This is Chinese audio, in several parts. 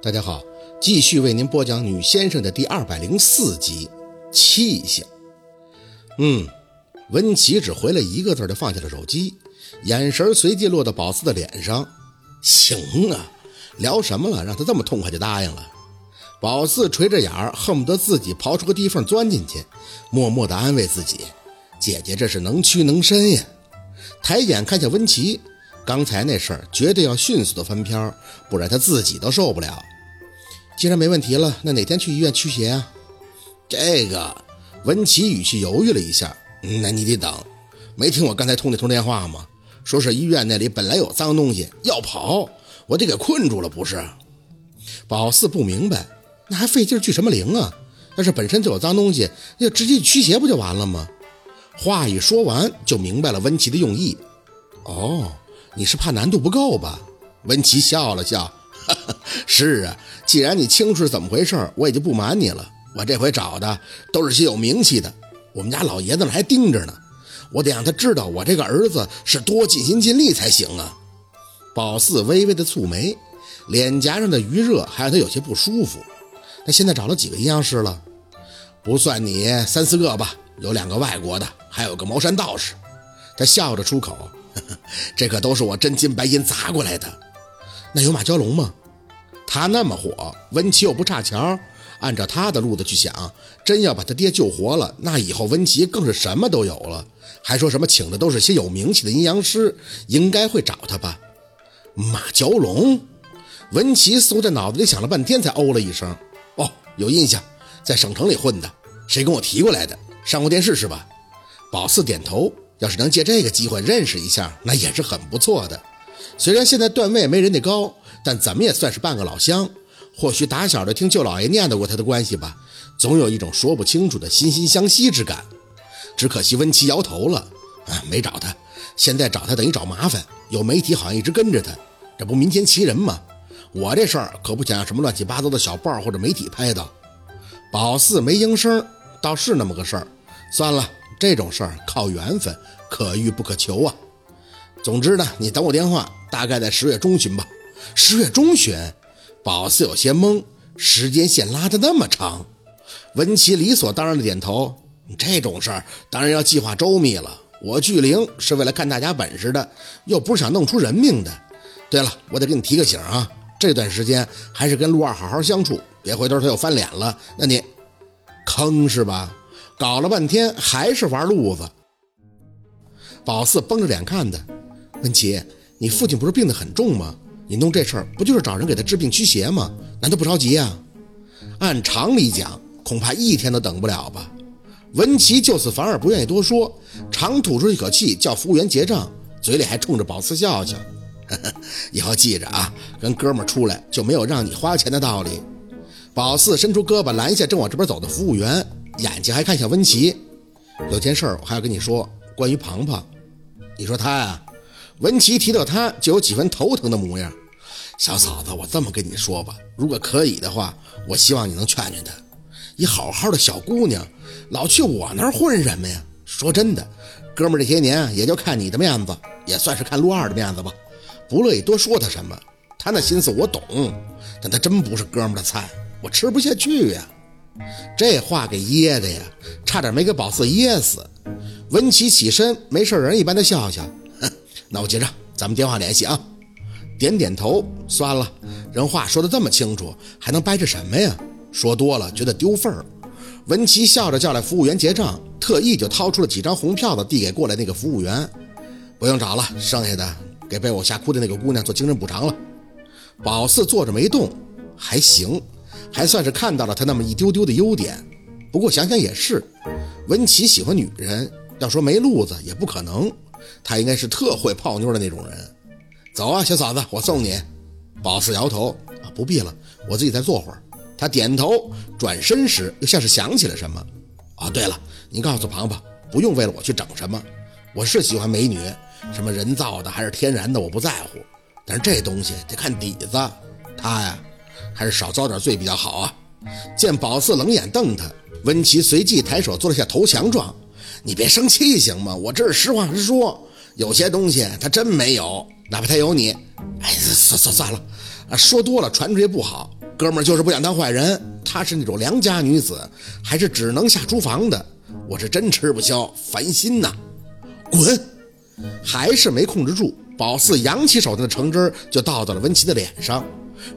大家好，继续为您播讲《女先生》的第二百零四集气性。嗯，温琪只回了一个字就放下了手机，眼神随即落到宝四的脸上。行啊，聊什么了？让他这么痛快就答应了。宝四垂着眼，恨不得自己刨出个地缝钻进去，默默地安慰自己：姐姐这是能屈能伸呀。抬眼看向温琪。刚才那事儿绝对要迅速的翻篇，不然他自己都受不了。既然没问题了，那哪天去医院驱邪啊？这个温琪语气犹豫了一下，那你得等。没听我刚才通那通电话吗？说是医院那里本来有脏东西要跑，我得给困住了，不是？宝四不明白，那还费劲聚什么灵啊？要是本身就有脏东西，那就直接驱邪不就完了吗？话一说完，就明白了温琪的用意。哦。你是怕难度不够吧？文琪笑了笑，哈哈，是啊，既然你清楚是怎么回事，我也就不瞒你了。我这回找的都是些有名气的，我们家老爷子还盯着呢，我得让他知道我这个儿子是多尽心尽力才行啊。宝四微微的蹙眉，脸颊上的余热还让他有些不舒服。他现在找了几个阴阳师了？不算你三四个吧，有两个外国的，还有个茅山道士。他笑着出口。这可都是我真金白银砸过来的。那有马蛟龙吗？他那么火，温琪又不差钱儿按照他的路子去想，真要把他爹救活了，那以后温琪更是什么都有了。还说什么请的都是些有名气的阴阳师，应该会找他吧？马蛟龙？文琪似乎在脑子里想了半天，才哦了一声：“哦，有印象，在省城里混的，谁跟我提过来的？上过电视是吧？”宝四点头。要是能借这个机会认识一下，那也是很不错的。虽然现在段位没人家高，但怎么也算是半个老乡。或许打小就听舅老爷念叨过他的关系吧，总有一种说不清楚的惺惺相惜之感。只可惜温琪摇头了，啊，没找他。现在找他等于找麻烦，有媒体好像一直跟着他，这不民间奇人吗？我这事儿可不想让什么乱七八糟的小报或者媒体拍到。宝四没应声，倒是那么个事儿。算了。这种事儿靠缘分，可遇不可求啊。总之呢，你等我电话，大概在十月中旬吧。十月中旬，宝四有些懵，时间线拉得那么长。文琪理所当然的点头。这种事儿当然要计划周密了。我聚灵是为了看大家本事的，又不是想弄出人命的。对了，我得给你提个醒啊，这段时间还是跟陆二好好相处，别回头他又翻脸了，那你坑是吧？搞了半天还是玩路子。宝四绷着脸看他，文琪，你父亲不是病得很重吗？你弄这事儿不就是找人给他治病驱邪吗？难道不着急呀？按常理讲，恐怕一天都等不了吧。文琪就此反而不愿意多说，长吐出一口气，叫服务员结账，嘴里还冲着宝四笑笑。以后记着啊，跟哥们出来就没有让你花钱的道理。宝四伸出胳膊拦下正往这边走的服务员。眼睛还看向温琪，有件事儿我还要跟你说，关于庞庞。你说他呀？温琪提到他就有几分头疼的模样。小嫂子，我这么跟你说吧，如果可以的话，我希望你能劝劝他。一好好的小姑娘，老去我那儿混什么呀？说真的，哥们这些年也就看你的面子，也算是看陆二的面子吧。不乐意多说他什么，他那心思我懂，但他真不是哥们的菜，我吃不下去呀。这话给噎的呀，差点没给宝四噎死。文琪起身，没事人一般的笑笑，那我结账，咱们电话联系啊。点点头，算了，人话说的这么清楚，还能掰扯什么呀？说多了觉得丢份儿。文琪笑着叫来服务员结账，特意就掏出了几张红票子递给过来那个服务员，不用找了，剩下的给被我吓哭的那个姑娘做精神补偿了。宝四坐着没动，还行。还算是看到了他那么一丢丢的优点，不过想想也是，文琪喜欢女人，要说没路子也不可能，他应该是特会泡妞的那种人。走啊，小嫂子，我送你。宝四摇头啊，不必了，我自己再坐会儿。他点头，转身时又像是想起了什么。啊，对了，你告诉庞庞，不用为了我去整什么，我是喜欢美女，什么人造的还是天然的，我不在乎，但是这东西得看底子，他呀。还是少遭点罪比较好啊！见宝四冷眼瞪他，温琪随即抬手做了下投降状。你别生气行吗？我这是实话实说，有些东西他真没有，哪怕他有你，哎，算算算了，啊，说多了传出去不好。哥们儿就是不想当坏人，她是那种良家女子，还是只能下厨房的。我是真吃不消，烦心呐！滚！还是没控制住，宝四扬起手中的橙汁就倒到了温琪的脸上。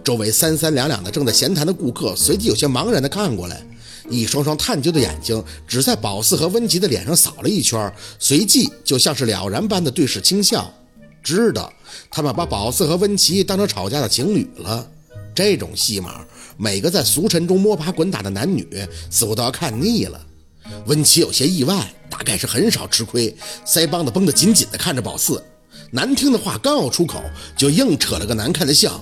周围三三两两的正在闲谈的顾客随即有些茫然的看过来，一双双探究的眼睛只在宝四和温琪的脸上扫了一圈，随即就像是了然般的对视轻笑，知道他们把宝四和温琪当成吵架的情侣了。这种戏码，每个在俗尘中摸爬滚打的男女似乎都要看腻了。温琪有些意外，大概是很少吃亏，腮帮子绷得紧紧的，看着宝四，难听的话刚要出口，就硬扯了个难看的笑。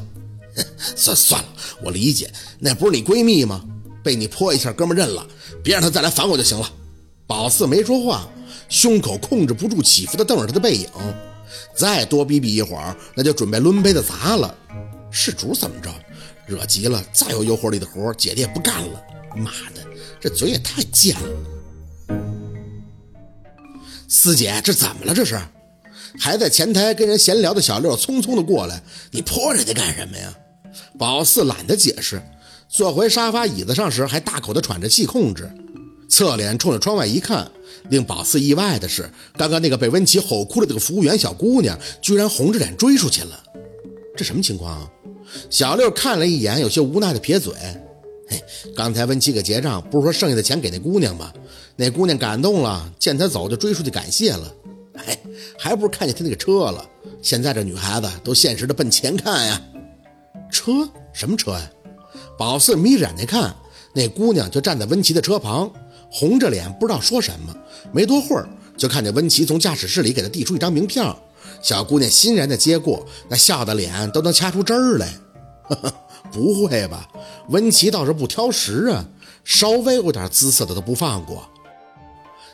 算算了，我理解，那不是你闺蜜吗？被你泼一下，哥们认了，别让她再来烦我就行了。宝四没说话，胸口控制不住起伏的瞪着他的背影，再多逼逼一会儿，那就准备抡杯子砸了。是主怎么着？惹急了，再有诱惑力的活，姐姐也不干了。妈的，这嘴也太贱了！四姐，这怎么了？这是？还在前台跟人闲聊的小六匆匆的过来，你泼人家干什么呀？宝四懒得解释，坐回沙发椅子上时还大口的喘着气控制，侧脸冲着窗外一看，令宝四意外的是，刚刚那个被温琪吼哭了这个服务员小姑娘，居然红着脸追出去了。这什么情况啊？小六看了一眼，有些无奈的撇嘴。嘿，刚才温琪给结账，不是说剩下的钱给那姑娘吗？那姑娘感动了，见他走就追出去感谢了。哎，还不是看见他那个车了？现在这女孩子都现实的奔钱看呀。车？什么车呀？宝四眯着眼睛看，那姑娘就站在温琪的车旁，红着脸不知道说什么。没多会儿，就看见温琪从驾驶室里给她递出一张名片。小姑娘欣然的接过，那笑的脸都能掐出汁儿来。呵 呵不会吧？温琪倒是不挑食啊，稍微有点姿色的都不放过。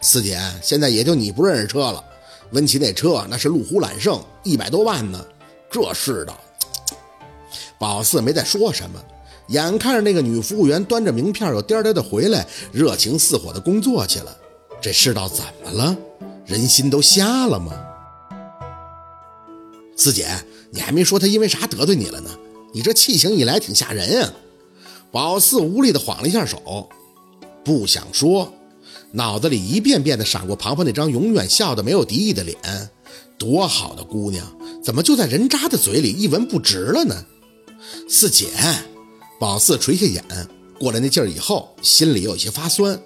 四姐，现在也就你不认识车了。温琪那车那是路虎揽胜，一百多万呢。这世道，宝四没再说什么，眼看着那个女服务员端着名片又颠颠的回来，热情似火的工作去了。这世道怎么了？人心都瞎了吗？四姐，你还没说他因为啥得罪你了呢？你这气性一来挺吓人啊！宝四无力的晃了一下手，不想说，脑子里一遍遍的闪过庞庞那张永远笑得没有敌意的脸。多好的姑娘，怎么就在人渣的嘴里一文不值了呢？四姐，宝四垂下眼，过了那劲儿以后，心里有些发酸。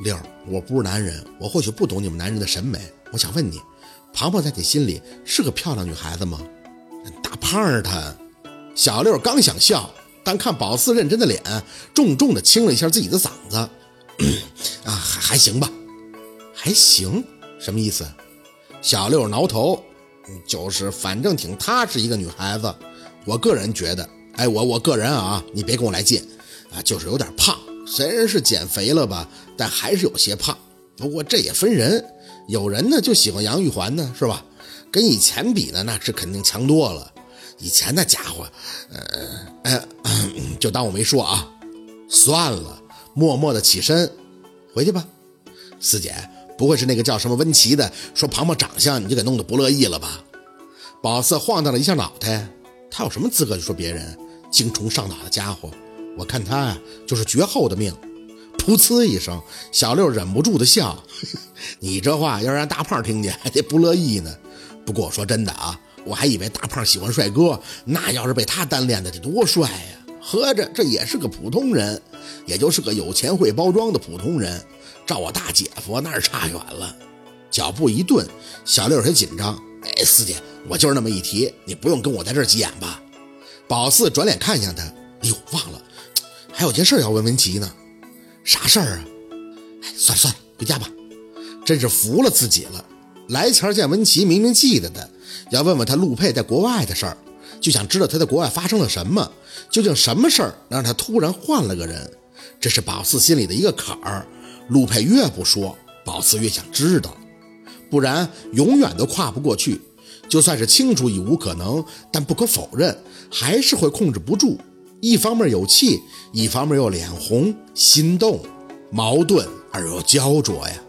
六，我不是男人，我或许不懂你们男人的审美。我想问你。庞庞在你心里是个漂亮女孩子吗？大胖儿他，小六刚想笑，但看宝四认真的脸，重重的清了一下自己的嗓子。啊，还还行吧，还行，什么意思？小六挠头，就是反正挺踏实一个女孩子。我个人觉得，哎，我我个人啊，你别跟我来劲啊，就是有点胖，虽然是减肥了吧，但还是有些胖。不过这也分人。有人呢就喜欢杨玉环呢，是吧？跟以前比呢，那是肯定强多了。以前那家伙，呃，就当我没说啊。算了，默默的起身，回去吧。四姐，不会是那个叫什么温琪的说庞庞长相你就给弄得不乐意了吧？宝四晃荡了一下脑袋，他有什么资格去说别人？精虫上脑的家伙，我看他啊就是绝后的命。噗呲一声，小六忍不住的笑。你这话要让大胖听见，还得不乐意呢。不过我说真的啊，我还以为大胖喜欢帅哥，那要是被他单恋的，得多帅呀！合着这也是个普通人，也就是个有钱会包装的普通人。照我大姐夫那是差远了。脚步一顿，小六有些紧张。哎，四姐，我就是那么一提，你不用跟我在这急眼吧？宝四转脸看向他，哎呦，忘了，还有件事要问文琪呢。啥事儿啊？哎，算了算了，回家吧。真是服了自己了。来前见文琪，明明记得的，要问问他陆佩在国外的事儿，就想知道他在国外发生了什么，究竟什么事儿能让他突然换了个人？这是宝四心里的一个坎儿。陆佩越不说，宝四越想知道，不然永远都跨不过去。就算是清楚已无可能，但不可否认，还是会控制不住。一方面有气，一方面又脸红、心动，矛盾而又焦灼呀。